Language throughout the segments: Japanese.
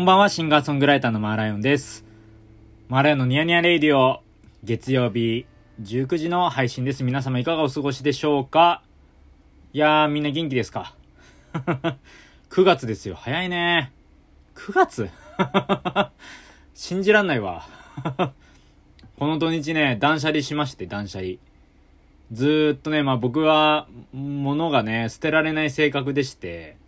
こんばんは、シンガーソングライターのマーライオンです。マーライオンのニヤニヤレイディオ、月曜日19時の配信です。皆様いかがお過ごしでしょうか？いやー、みんな元気ですか ?9 月ですよ。早いね。9月？信じらんないわ。この土日ね、断捨離しまして、断捨離。ずーっとね、まあ僕は、物がね、捨てられない性格でして、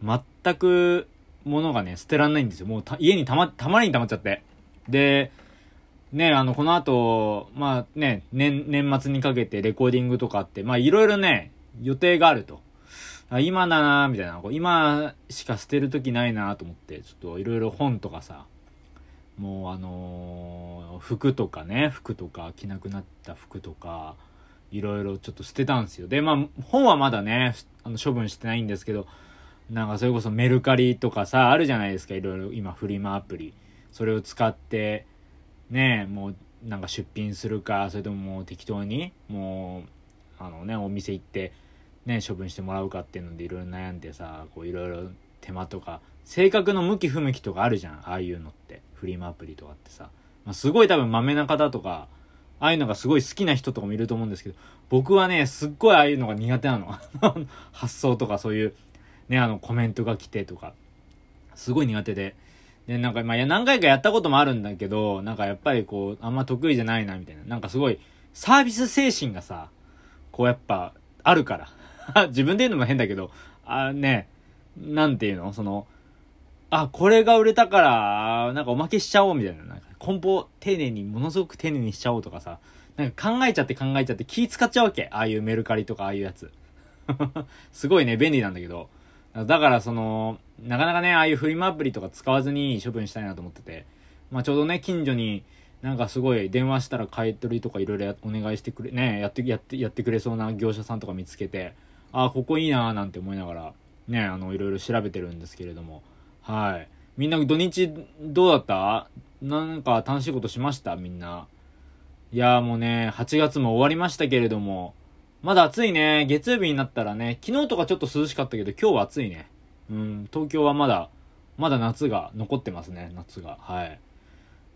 全く、物がね、捨てらんないんですよ。もう、家にたま、たまりに溜まっちゃって。で、ね、あの、この後、まあね、年、年末にかけてレコーディングとかあって、まあいろいろね、予定があると。あ今だなみたいな。今しか捨てる時ないなと思って、ちょっといろいろ本とかさ、もうあのー服とかね、服とか、着なくなった服とか、いろいろちょっと捨てたんですよ。で、まあ、本はまだね、あの処分してないんですけど、なんかそれこそメルカリとかさ、あるじゃないですか、いろいろ今フリマアプリ。それを使って、ねもうなんか出品するか、それとももう適当に、もう、あのね、お店行って、ね、処分してもらうかっていうのでいろいろ悩んでさ、こういろいろ手間とか、性格の向き不向きとかあるじゃん、ああいうのって。フリマアプリとかってさ。まあ、すごい多分マメな方とか、ああいうのがすごい好きな人とかもいると思うんですけど、僕はね、すっごいああいうのが苦手なの。発想とかそういう、ね、あのコメントが来てとか、すごい苦手で。で、なんか、まあ、いや、何回かやったこともあるんだけど、なんかやっぱりこう、あんま得意じゃないな、みたいな。なんかすごい、サービス精神がさ、こうやっぱ、あるから。自分で言うのも変だけど、あね、なんていうの？その、あ、これが売れたから、なんかおまけしちゃおうみたいな。なんか梱包丁寧に、ものすごく丁寧にしちゃおうとかさ。なんか考えちゃって考えちゃって気使っちゃうわけ。ああいうメルカリとかああいうやつ。すごいね、便利なんだけど。だからその、なかなかね、ああいうフリマアプリとか使わずに処分したいなと思ってて。まあちょうどね、近所になんかすごい電話したら買い取りとかいろいろお願いしてくれ、ね、やって、やって、やってくれそうな業者さんとか見つけて、ああ、ここいいなーなんて思いながら、ね、あの、いろいろ調べてるんですけれども。はい。みんな土日どうだった？なんか楽しいことしました？みんな。いやーもうね、8月も終わりましたけれども、まだ暑いね。月曜日になったらね、昨日とかちょっと涼しかったけど、今日は暑いね。うん、東京はまだ、まだ夏が残ってますね、夏が。はい。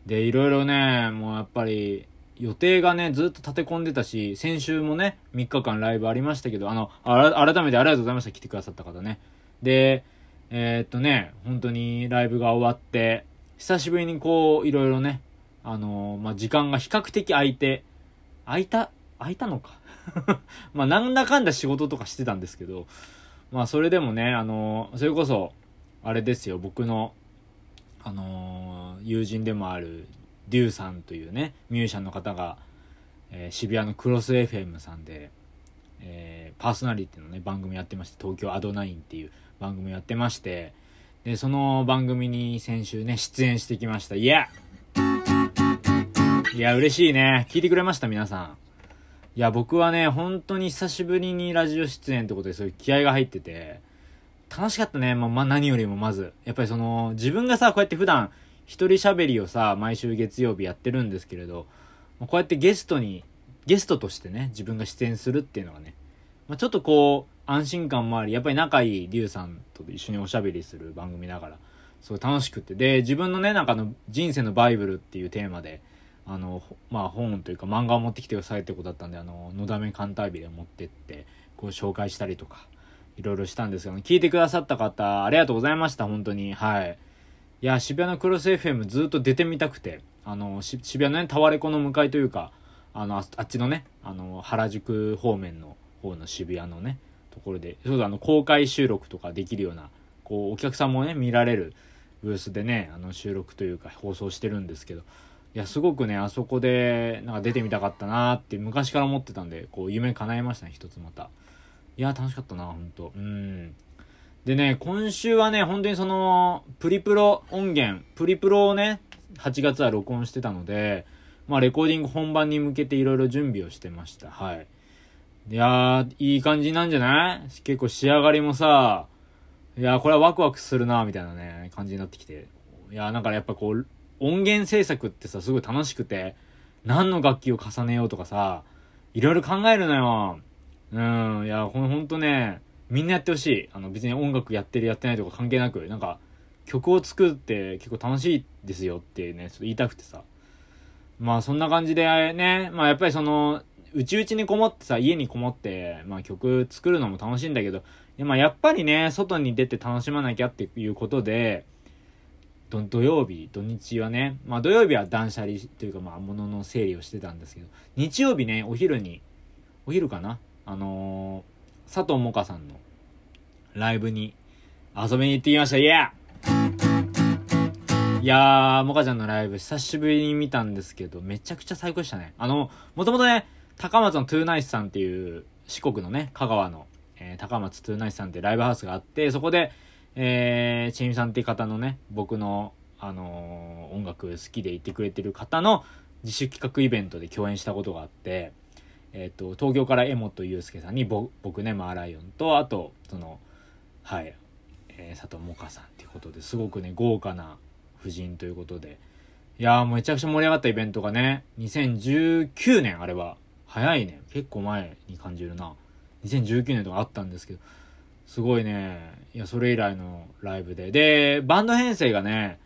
で、いろいろね、もうやっぱり、予定がね、ずっと立て込んでたし、先週もね、3日間ライブありましたけど、あの、あ改めてありがとうございました、来てくださった方ね。で、えーっとね、本当にライブが終わって、久しぶりにこう、いろいろね、あのまあ、時間が比較的空いて、空いた、空いたのか。まあ、なんだかんだ仕事とかしてたんですけど、まあ、それでもね、あのそれこそ、あれですよ、僕の、あの友人でもある、デューさんというね、ミュージシャンの方が、えー渋谷のクロス FM さんで、えーパーソナリティのね、番組やってまして、東京アドナインっていう番組やってまして、で、その番組に先週ね、出演してきました。いやいや、嬉しいね。聞いてくれました、皆さん。いや、僕はね、本当に久しぶりにラジオ出演ってことで、そういう気合が入ってて、楽しかったね。ま、ま、何よりもまず。やっぱりその、自分がさ、こうやって普段、一人喋りをさ、毎週月曜日やってるんですけれど、こうやってゲストに、ゲストとしてね、自分が出演するっていうのがね、まあ、ちょっとこう、安心感もあり、やっぱり仲いいリュウさんと一緒におしゃべりする番組だから、すごい楽しくて。で、自分のね、なんかの、人生のバイブルっていうテーマで、あの、まあ本というか漫画を持ってきてくださいってことだったんで、あの、のだめカンタービで持ってって、こう紹介したりとか、いろいろしたんですけど、聞いてくださった方、ありがとうございました、本当に。はい。いや、渋谷のクロス FM ずっと出てみたくて、あの、渋谷のね、タワレコの向かいというか、あの、ああっちのね、あの、原宿方面の方の渋谷のね、ところで、そうだ、あの、公開収録とかできるような、こう、お客さんもね、見られるブースでね、あの、収録というか、放送してるんですけど、いや、すごくね、あそこで、なんか出てみたかったなーって昔から思ってたんで、こう、夢叶えましたね、一つまた。いや、楽しかったな、ほんと。うん。でね、今週はね、本当にその、プリプロ音源、プリプロをね、8月は録音してたので、まあ、レコーディング本番に向けていろいろ準備をしてました。はい。いやー、いい感じなんじゃない？結構仕上がりもさ、いやー、これはワクワクするな、みたいなね、感じになってきて。いやー、なんかやっぱこう、音源制作ってさ、すごい楽しくて、何の楽器を重ねようとかさ、いろいろ考えるのよ。うん、いや、ほんほんとね、みんなやってほしい。あの、別に音楽やってるやってないとか関係なく、なんか、曲を作って結構楽しいですよってね、ちょっと言いたくてさ。まあそんな感じでね、まあやっぱりその、うちうちにこもってさ、家にこもって、まあ曲作るのも楽しいんだけど、まあやっぱりね、外に出て楽しまなきゃっていうことで、土曜日、土日はね、まあ土曜日は断捨離というかまあ物の整理をしてたんですけど、日曜日ね、お昼に、お昼かなあのー、佐藤萌歌さんのライブに遊びに行ってきました、イエーいやー、もかちゃんのライブ久しぶりに見たんですけど、めちゃくちゃ最高でしたね。あの、もともとね、高松のトゥーナイスさんっていう四国のね、香川の、えー、高松トゥーナイスさんってライブハウスがあって、そこで、えー、ちえみさんって方のね、僕の、あのー、音楽好きでいてくれてる方の自主企画イベントで共演したことがあって、えっ、ー、と、東京から江本祐介さんに、僕ね、マーライオンと、あと、その、はい、えー、佐藤萌歌さんっていうことですごくね、豪華な夫人ということで、いやー、めちゃくちゃ盛り上がったイベントがね、2019年、あれは、早いね。結構前に感じるな。2019年とかあったんですけど、すごいね、いや、それ以来のライブで。で、バンド編成がね、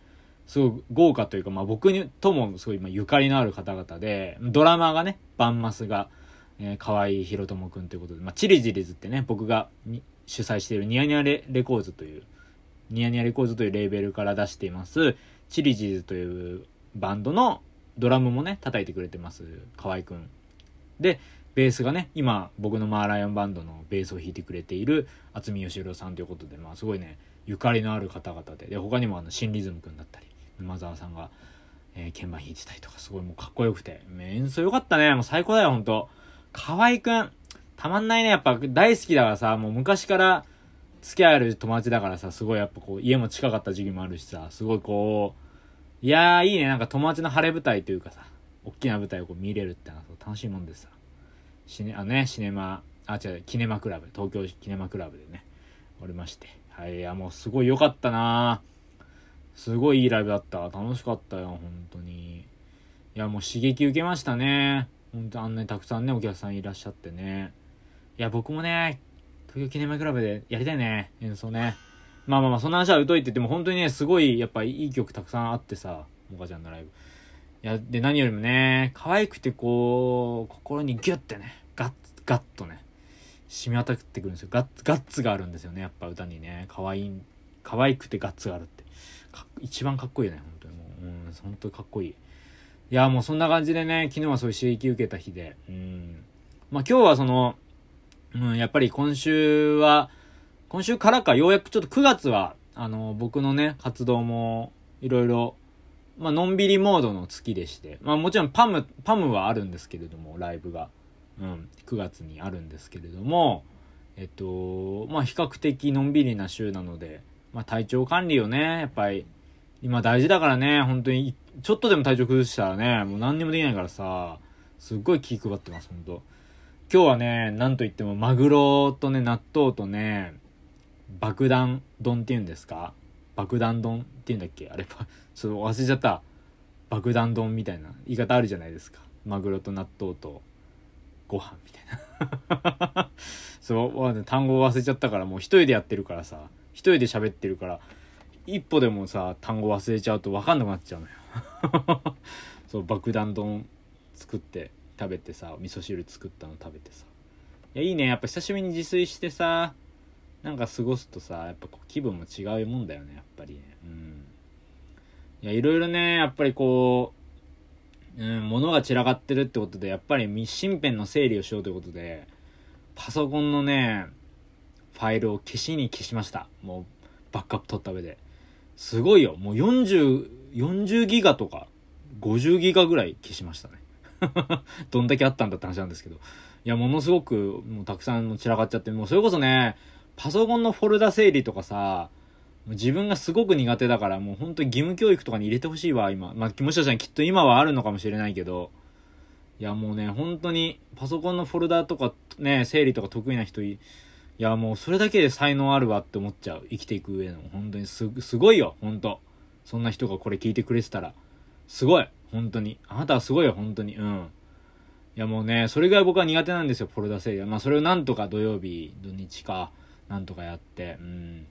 すごい豪華というか、まあ僕にともすごい、まあ、ゆかりのある方々で、ドラマーがね、バンマスが、えー、河合博友くんということで、まあ、チリジリズってね、僕が主催しているニヤニヤレレコーズという、ニヤニヤレコーズというレーベルから出しています、チリジリズというバンドのドラムもね、叩いてくれてます、河合くん。で、ベースがね、今、僕のマーライオンバンドのベースを弾いてくれている、渥美義郎さんということで、まあ、すごいね、ゆかりのある方々で、で、他にもあの、シンリズムくんだったり、沼沢さんが、えー、鍵盤弾いてたりとか、すごいもうかっこよくて、演奏よかったね、もう最高だよ、ほんと。河合くん、たまんないね、やっぱ大好きだからさ、もう昔から付き合える友達だからさ、すごいやっぱこう、家も近かった時期もあるしさ、すごいこう、いやーいいね、なんか友達の晴れ舞台というかさ、大きな舞台をこう見れるってのは楽しいもんでさ、シネ、あね、シネマ、あ、違う、キネマクラブ、東京キネマクラブでね、おりまして。はい、いや、もうすごい良かったなすごいいいライブだった。楽しかったよ、本当に。いや、もう刺激受けましたね。本当あんなにたくさんね、お客さんいらっしゃってね。いや、僕もね、東京記念前クラブでやりたいね、演奏ね。まあまあまあ、そんな話は疎いって言っても、本当にね、すごい、やっぱいい曲たくさんあってさ、モカちゃんのライブ。いや、で、何よりもね、可愛くてこう、心にギュッてね、ガッ、ガッとね、染み渡ってくるんですよ。ガッツ、ガッツがあるんですよね、やっぱ歌にね。可愛い、可愛くてガッツがあるって。一番かっこいいよね、本当にもう。うん、本当かっこいい。いや、もうそんな感じでね、昨日はそういう刺激受けた日で。うん。まあ今日はその、うん、やっぱり今週は、今週からか、ようやくちょっと9月は、あの、僕のね、活動も、いろいろまあのんびりモードの月でして、まあもちろんパム、パムはあるんですけれども、ライブが。うん、9月にあるんですけれども、えっと、まあ比較的のんびりな週なので、まあ体調管理をね、やっぱり、今大事だからね、本当に、ちょっとでも体調崩したらね、もう何にもできないからさ、すっごい気配ってます、本当。今日はね、なんといってもマグロとね、納豆とね、爆弾丼って言うんですか。爆弾丼って言うんだっけ？あれ、ちょっと忘れちゃった。爆弾丼みたいな言い方あるじゃないですか。マグロと納豆とご飯みたいな。そう、単語忘れちゃったからもう一人でやってるからさ、一人で喋ってるから、一歩でもさ、単語忘れちゃうと分かんなくなっちゃうのよ。そう、爆弾丼作って食べてさ、味噌汁作ったの食べてさ。いや、いいね。やっぱ久しぶりに自炊してさ、なんか過ごすとさ、やっぱ気分も違うもんだよね、やっぱりね。うん。いや、いろいろね、やっぱりこう、うん、物が散らかってるってことで、やっぱり身辺の整理をしようということで、パソコンのね、ファイルを消しに消しました。もう、バックアップ取った上で。すごいよ。もう40、40ギガとか、50ギガぐらい消しましたね。どんだけあったんだって話なんですけど。いや、ものすごく、もうたくさん散らかっちゃって、もうそれこそね、パソコンのフォルダ整理とかさ、自分がすごく苦手だから、もう本当に義務教育とかに入れてほしいわ、今。まあ、もしかしたらきっと今はあるのかもしれないけど、いや、もうね、本当に、パソコンのフォルダとかね、整理とか得意な人い、いや、もうそれだけで才能あるわって思っちゃう。生きていく上の。本当にす、すごいよ、本当そんな人がこれ聞いてくれてたら。すごい本当に。あなたはすごいよ、本当に。うん。いや、もうね、それぐらい僕は苦手なんですよ、フォルダ整理は。まあ、それをなんとか土曜日、土日か。なんとかやって、うん。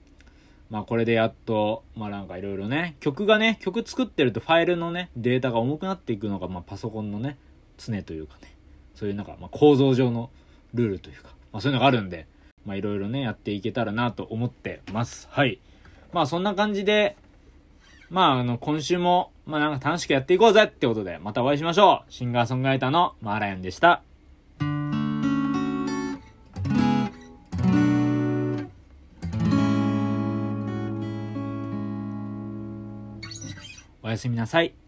まあこれでやっと、まあなんかいろいろね、曲がね、曲作ってるとファイルのね、データが重くなっていくのが、まあパソコンのね、常というかね、そういうなんか、まあ構造上のルールというか、まあそういうのがあるんで、まあいろいろね、やっていけたらなと思ってます。はい。まあそんな感じで、まああの、今週も、まあなんか楽しくやっていこうぜってことで、またお会いしましょう。シンガーソングライターのマーライオンでした。やすみなさい。